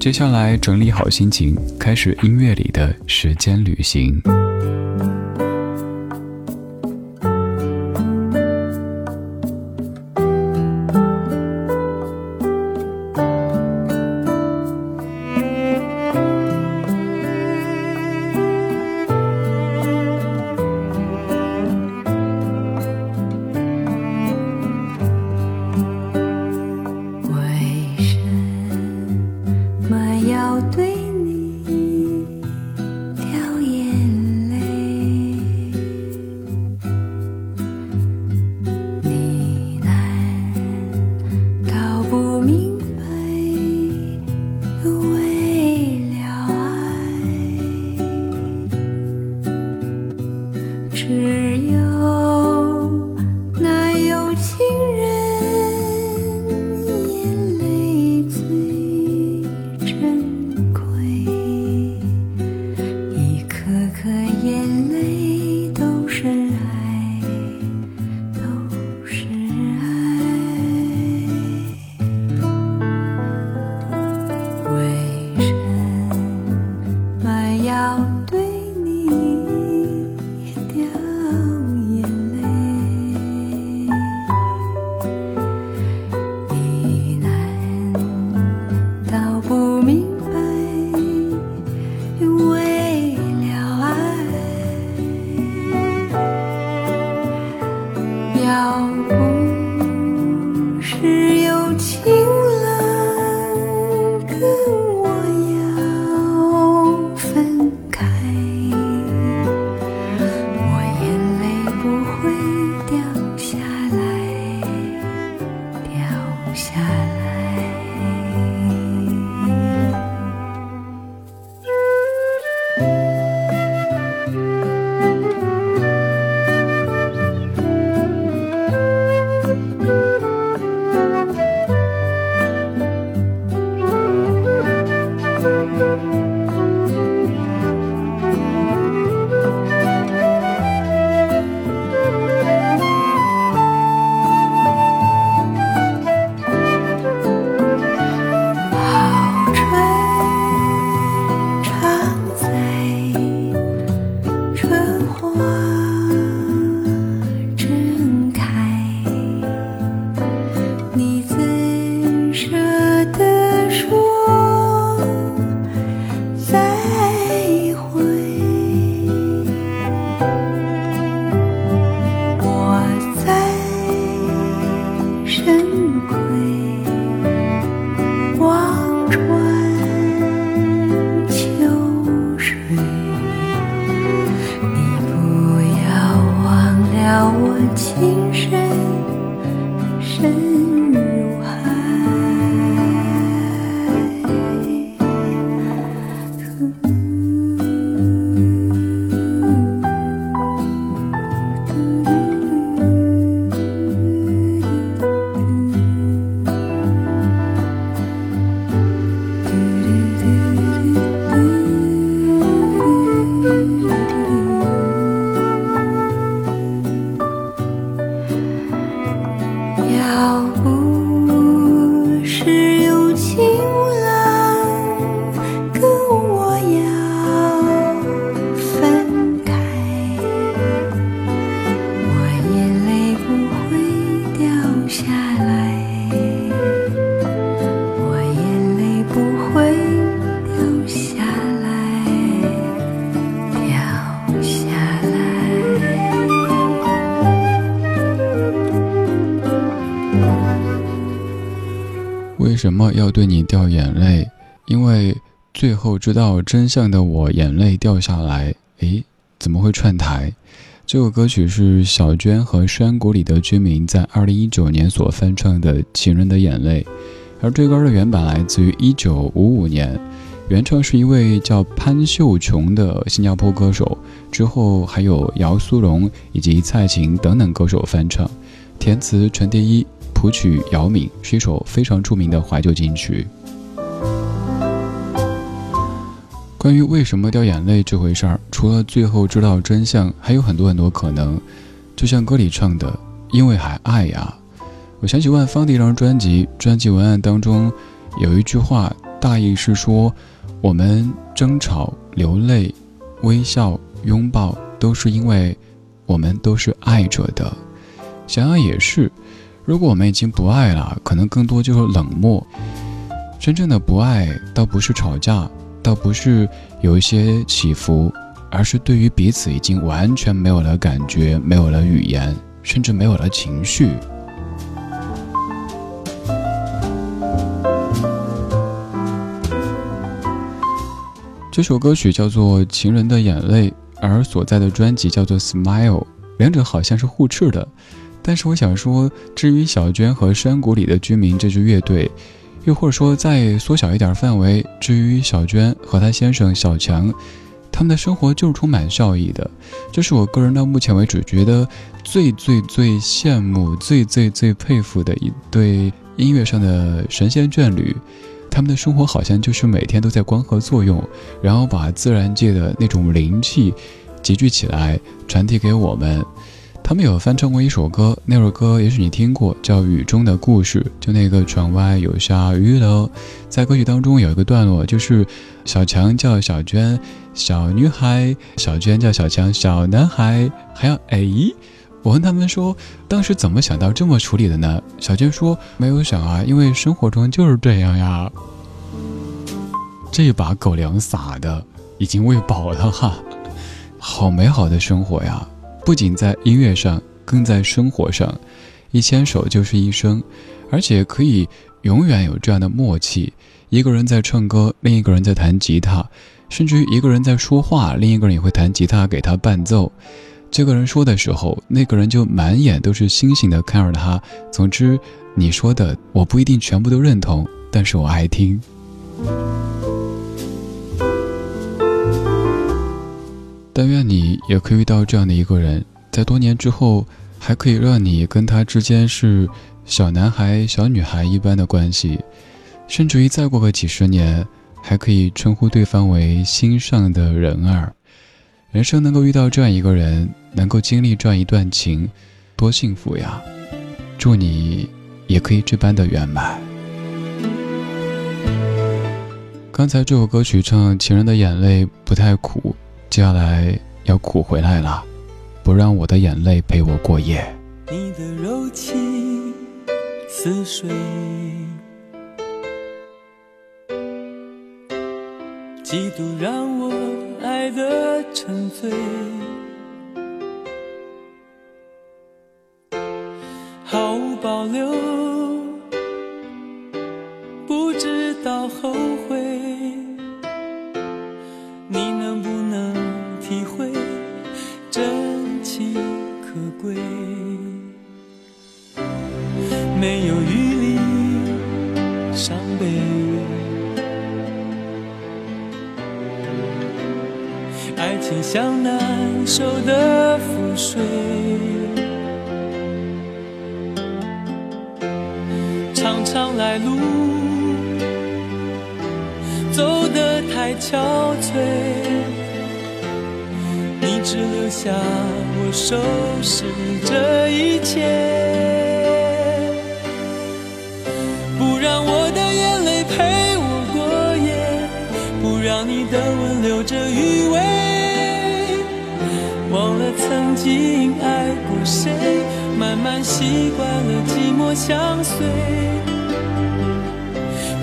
接下来整理好心情，开始音乐里的时间旅行。的眼什么要对你掉眼泪？因为最后知道真相的我眼泪掉下来。诶，怎么会串台？这首歌曲是小娟和山谷里的居民在二零一九年所翻唱的《情人的眼泪》，而这歌的原版来自于一九五五年。原唱是一位叫潘秀琼的新加坡歌手，之后还有姚苏蓉以及蔡琴等等歌手翻唱，填词陈蝶衣，谱曲姚敏，是一首非常著名的怀旧金曲。关于为什么掉眼泪这回事儿，除了最后知道真相，还有很多很多可能。就像歌里唱的：“因为还爱呀。”我想起万芳的一张专辑，专辑文案当中有一句话，大意是说。我们争吵、流泪、微笑、拥抱，都是因为我们都是爱着的。想想也是，如果我们已经不爱了，可能更多就是冷漠。真正的不爱，倒不是吵架，倒不是有一些起伏，而是对于彼此已经完全没有了感觉，没有了语言，甚至没有了情绪。这首歌曲叫做《情人的眼泪》，而所在的专辑叫做《Smile》，两者好像是互斥的。但是我想说，至于小娟和山谷里的居民这支乐队，又或者说再缩小一点范围，至于小娟和她先生小强，他们的生活就是充满笑意的。这是我个人到目前为止觉得最最最羡慕、最最最佩服的一对音乐上的神仙眷侣。他们的生活好像就是每天都在光合作用，然后把自然界的那种灵气集聚起来，传递给我们。他们有翻唱过一首歌，那首歌也许你听过，叫《雨中的故事》。就那个窗外有下雨了，在歌曲当中有一个段落，就是小强叫小娟小女孩，小娟叫小强小男孩，还要哎。我问他们说，当时怎么想到这么处理的呢？小娟说没有想啊，因为生活中就是这样呀。这把狗粮撒的已经喂饱了哈，好美好的生活呀！不仅在音乐上，更在生活上，一牵手就是一生，而且可以永远有这样的默契：一个人在唱歌，另一个人在弹吉他，甚至于一个人在说话，另一个人也会弹吉他给他伴奏。这个人说的时候，那个人就满眼都是星星的看着他。总之，你说的我不一定全部都认同，但是我爱听。但愿你也可以遇到这样的一个人，在多年之后，还可以让你跟他之间是小男孩、小女孩一般的关系，甚至于再过个几十年，还可以称呼对方为心上的人儿。人生能够遇到这样一个人，能够经历这样一段情，多幸福呀！祝你也可以这般的圆满。刚才这首歌曲唱情人的眼泪不太苦，接下来要苦回来了，不让我的眼泪陪我过夜。你的柔情似水，几度让我。爱的沉醉，毫无保留，不知道后你的吻留着余味。忘了曾经爱过谁，慢慢习惯了寂寞相随。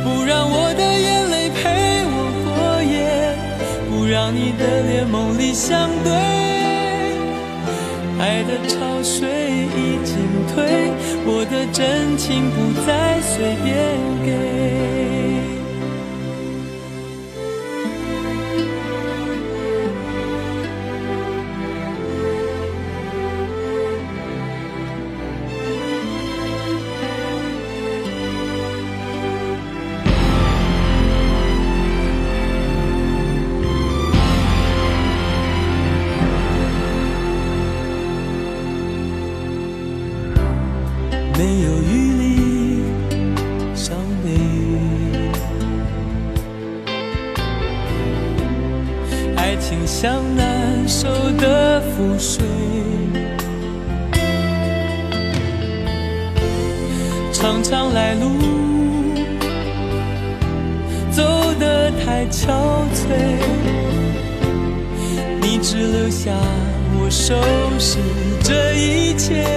不让我的眼泪陪我过夜，不让你的脸梦里相对。爱的潮水已经退，我的真情不再随便给。水，常常来路走得太憔悴，你只留下我收拾这一切。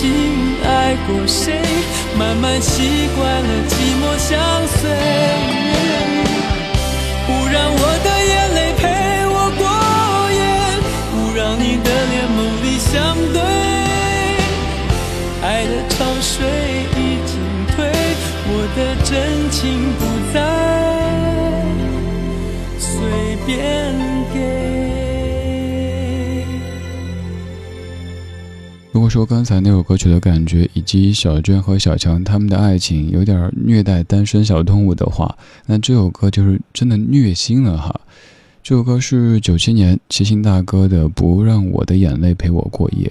经爱过谁，慢慢习惯了寂寞相随。说刚才那首歌曲的感觉，以及小娟和小强他们的爱情有点虐待单身小动物的话，那这首歌就是真的虐心了哈。这首歌是九七年齐秦大哥的《不让我的眼泪陪我过夜》，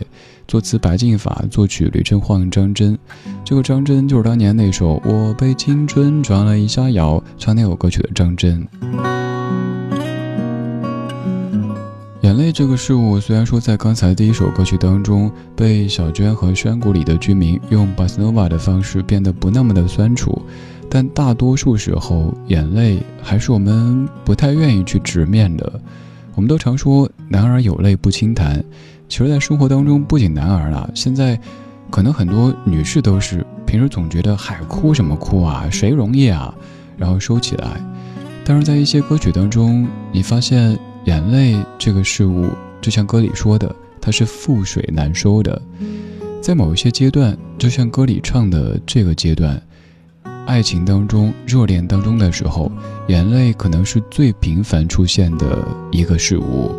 作词白敬法，作曲吕振晃、张真。这个张真就是当年那首《我被青春撞了一下摇》唱那首歌曲的张真。眼泪这个事物，虽然说在刚才第一首歌曲当中被小娟和山谷里的居民用巴斯诺瓦的方式变得不那么的酸楚，但大多数时候，眼泪还是我们不太愿意去直面的。我们都常说“男儿有泪不轻弹”，其实，在生活当中，不仅男儿啊，现在可能很多女士都是平时总觉得“海，哭什么哭啊，谁容易啊”，然后收起来。但是在一些歌曲当中，你发现。眼泪这个事物，就像歌里说的，它是覆水难收的。在某一些阶段，就像歌里唱的这个阶段，爱情当中、热恋当中的时候，眼泪可能是最频繁出现的一个事物。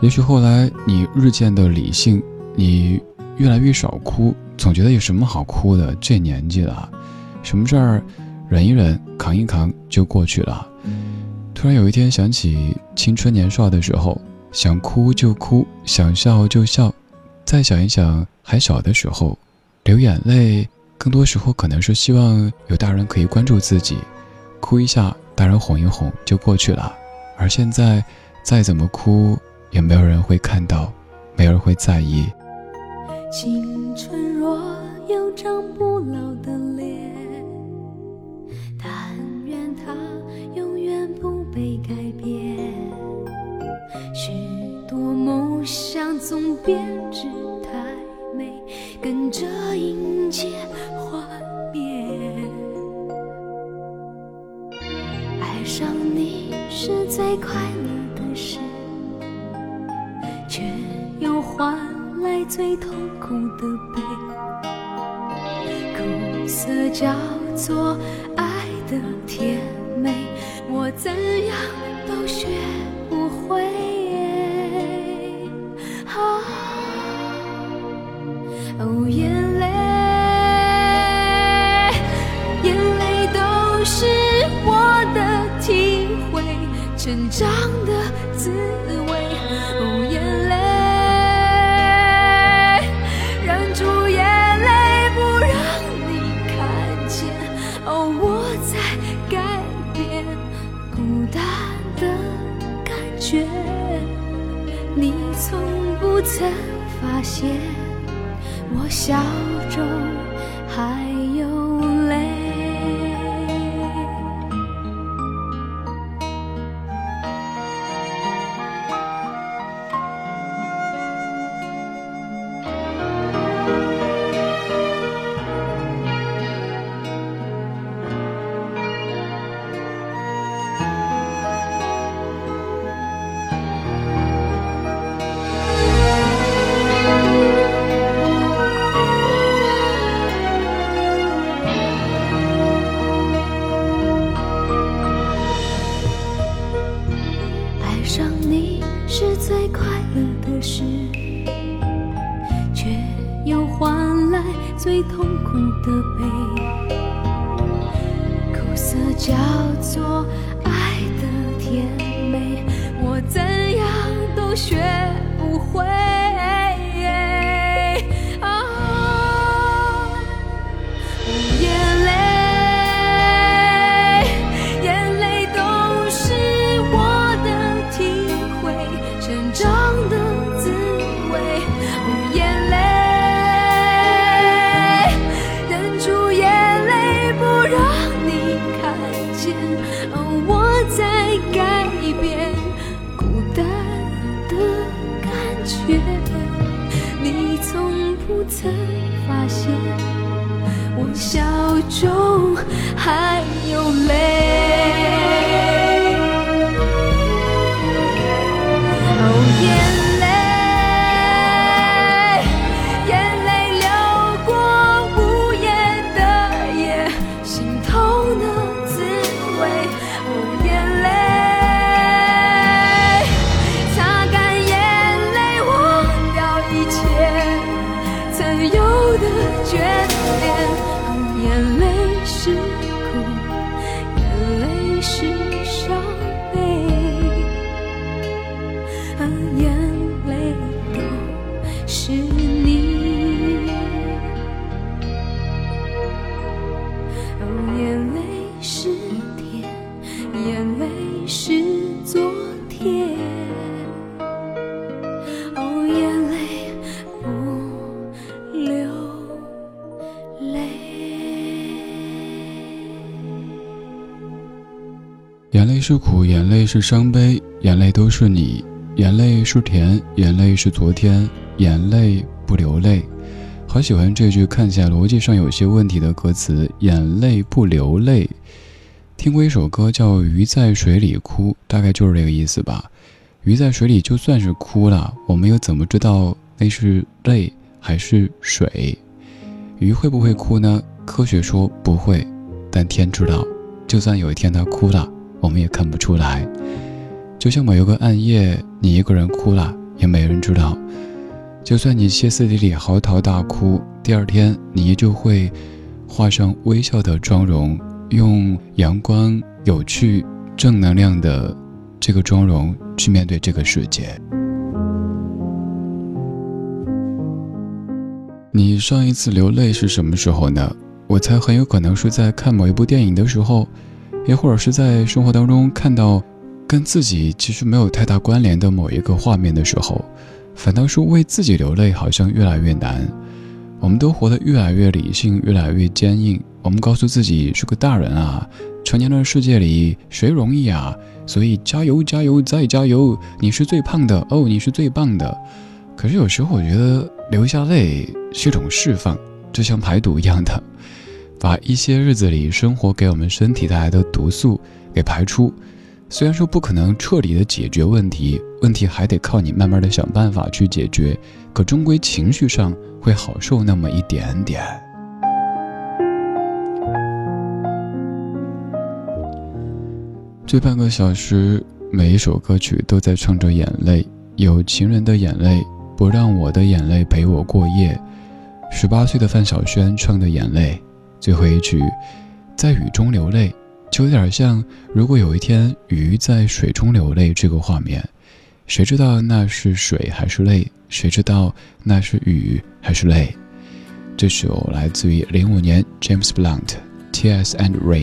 也许后来你日渐的理性，你越来越少哭，总觉得有什么好哭的？这年纪了，什么事儿忍一忍、扛一扛就过去了。突然有一天想起青春年少的时候，想哭就哭，想笑就笑。再想一想还小的时候，流眼泪，更多时候可能是希望有大人可以关注自己，哭一下，大人哄一哄就过去了。而现在，再怎么哭，也没有人会看到，没人会在意。青春若有张不老的想成长的滋味，哦，眼泪，忍住眼泪不让你看见，哦，我在改变孤单的感觉，你从不曾发现，我笑着。是伤悲，眼泪都是你。眼泪是甜，眼泪是昨天，眼泪不流泪。好喜欢这句看起来逻辑上有些问题的歌词：眼泪不流泪。听过一首歌叫《鱼在水里哭》，大概就是这个意思吧。鱼在水里就算是哭了，我们又怎么知道那是泪还是水？鱼会不会哭呢？科学说不会，但天知道，就算有一天它哭了。我们也看不出来，就像某一个暗夜，你一个人哭了，也没人知道。就算你歇斯底里嚎啕大哭，第二天你依旧会画上微笑的妆容，用阳光、有趣、正能量的这个妆容去面对这个世界。你上一次流泪是什么时候呢？我猜很有可能是在看某一部电影的时候。也或者是在生活当中看到跟自己其实没有太大关联的某一个画面的时候，反倒是为自己流泪，好像越来越难。我们都活得越来越理性，越来越坚硬。我们告诉自己是个大人啊，成年的世界里谁容易啊？所以加油，加油，再加油！你是最胖的哦，你是最棒的。可是有时候我觉得流下泪是一种释放，就像排毒一样的。把一些日子里生活给我们身体带来的毒素给排出，虽然说不可能彻底的解决问题，问题还得靠你慢慢的想办法去解决，可终归情绪上会好受那么一点点。这半个小时，每一首歌曲都在唱着眼泪，有情人的眼泪，不让我的眼泪陪我过夜，十八岁的范晓萱唱的眼泪。最后一句，在雨中流泪，就有点像如果有一天鱼在水中流泪这个画面，谁知道那是水还是泪？谁知道那是雨还是泪？这首来自于零五年 James Blunt《Tears and Rain》，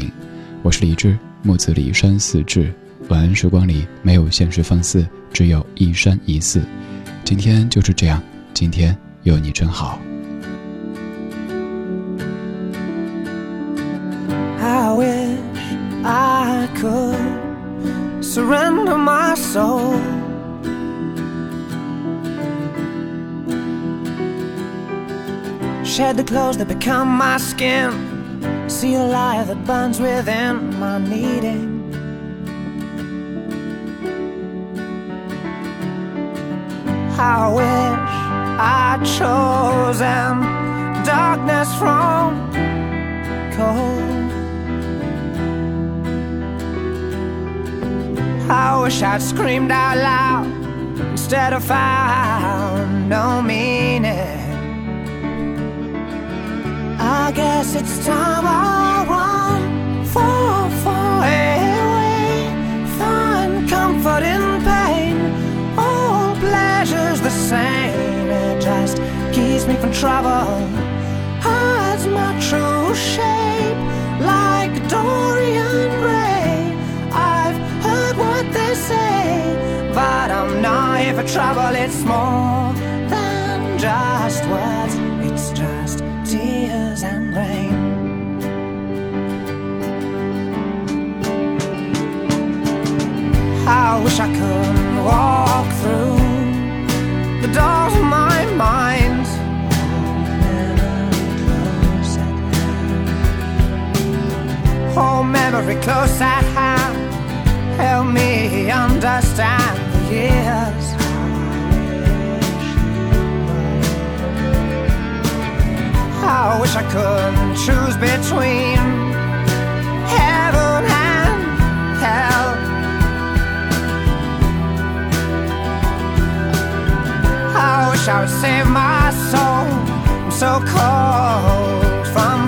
我是李志，木子李山寺志。晚安时光里没有现实放肆，只有一山一寺。今天就是这样，今天有你真好。Could surrender my soul. Shed the clothes that become my skin, see a light that burns within my needing. I wish I'd chosen darkness from cold. I wish I'd screamed out loud instead of found no meaning. I guess it's time I run far, far away. Find comfort in pain. All pleasure's the same. It just keeps me from trouble. Hides my true shape like Dorian for trouble. It's more than just words. It's just tears and rain. I wish I could walk through the doors of my mind. Oh, memory close at hand. Help me understand the I wish I could choose between heaven and hell. I wish I would save my soul. I'm so cold from